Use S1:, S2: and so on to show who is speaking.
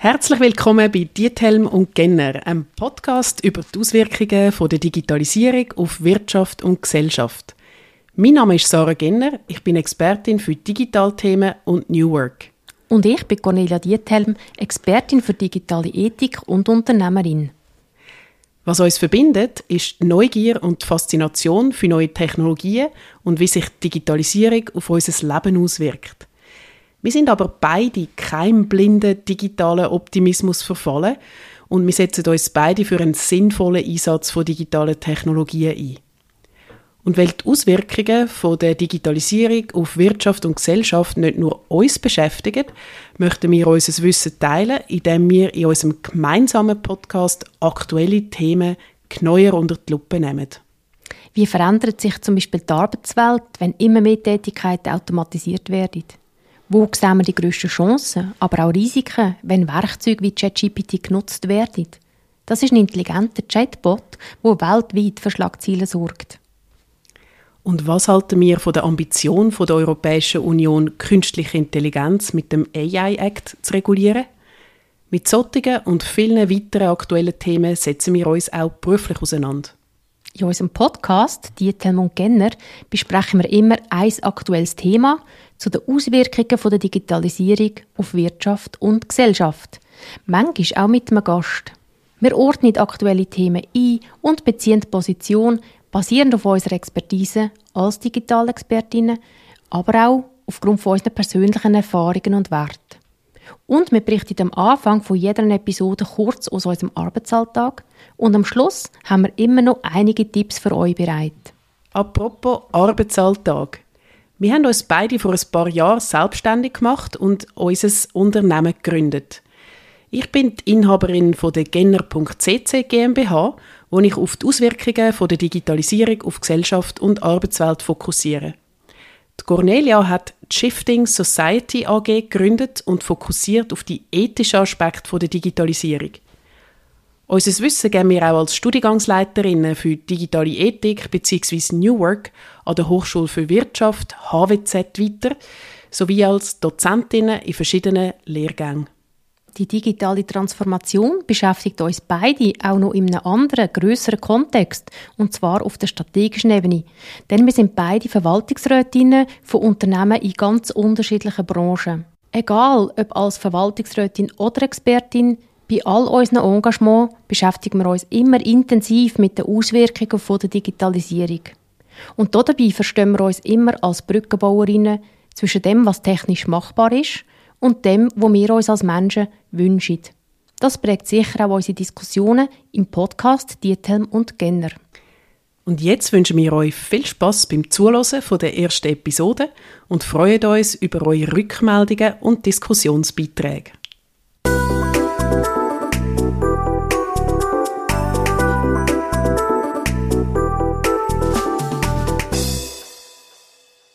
S1: Herzlich willkommen bei Diethelm und Genner, einem Podcast über die Auswirkungen von der Digitalisierung auf Wirtschaft und Gesellschaft. Mein Name ist Sarah Genner, ich bin Expertin für Digitalthemen und New Work.
S2: Und ich bin Cornelia Diethelm, Expertin für digitale Ethik und Unternehmerin.
S1: Was uns verbindet, ist die Neugier und die Faszination für neue Technologien und wie sich Digitalisierung auf unser Leben auswirkt. Wir sind aber beide keinem blinden digitalen Optimismus verfallen und wir setzen uns beide für einen sinnvollen Einsatz von digitalen Technologien ein. Und weil die Auswirkungen von der Digitalisierung auf Wirtschaft und Gesellschaft nicht nur uns beschäftigen, möchten wir unser Wissen teilen, indem wir in unserem gemeinsamen Podcast aktuelle Themen genauer unter die Lupe nehmen.
S2: Wie verändert sich zum Beispiel die Arbeitswelt, wenn immer mehr Tätigkeiten automatisiert werden? Wo sehen wir die grössten Chancen, aber auch Risiken, wenn Werkzeuge wie ChatGPT genutzt werden? Das ist ein intelligenter Chatbot, der weltweit für Schlagzeilen sorgt.
S1: Und was halten wir von der Ambition von der Europäischen Union, künstliche Intelligenz mit dem AI-Act zu regulieren? Mit solchen und vielen weiteren aktuellen Themen setzen wir uns auch beruflich auseinander.
S2: In unserem Podcast «Diethelm und Genner» besprechen wir immer ein aktuelles Thema zu den Auswirkungen der Digitalisierung auf Wirtschaft und Gesellschaft. Manchmal auch mit einem Gast. Wir ordnen aktuelle Themen ein und beziehen Position basierend auf unserer Expertise als Digitalexpertinnen, aber auch aufgrund von unseren persönlichen Erfahrungen und Werten. Und wir berichten am Anfang von jeder Episode kurz aus unserem Arbeitsalltag und am Schluss haben wir immer noch einige Tipps für euch bereit.
S1: Apropos Arbeitsalltag. Wir haben uns beide vor ein paar Jahren selbstständig gemacht und unser Unternehmen gegründet. Ich bin die Inhaberin von der Genner.cc GmbH, wo ich auf die Auswirkungen der Digitalisierung auf Gesellschaft und Arbeitswelt fokussiere. Die Cornelia hat die Shifting Society AG gegründet und fokussiert auf die ethischen Aspekte der Digitalisierung. Unser Wissen geben wir auch als Studiengangsleiterinnen für digitale Ethik bzw. New Work an der Hochschule für Wirtschaft HWZ weiter, sowie als Dozentinnen in verschiedenen Lehrgängen.
S2: Die digitale Transformation beschäftigt uns beide auch noch in einem anderen, größeren Kontext, und zwar auf der strategischen Ebene. Denn wir sind beide Verwaltungsrätinnen von Unternehmen in ganz unterschiedlichen Branchen. Egal, ob als Verwaltungsrätin oder Expertin, bei all unseren Engagements beschäftigen wir uns immer intensiv mit den Auswirkungen der Digitalisierung. Und dabei verstehen wir uns immer als Brückenbauerinnen zwischen dem, was technisch machbar ist, und dem, was wir uns als Menschen wünschen. Das prägt sicher auch unsere Diskussionen im Podcast Diethelm und Genner.
S1: Und jetzt wünschen wir euch viel Spaß beim Zuhören der ersten Episode und freuen uns über eure Rückmeldungen und Diskussionsbeiträge.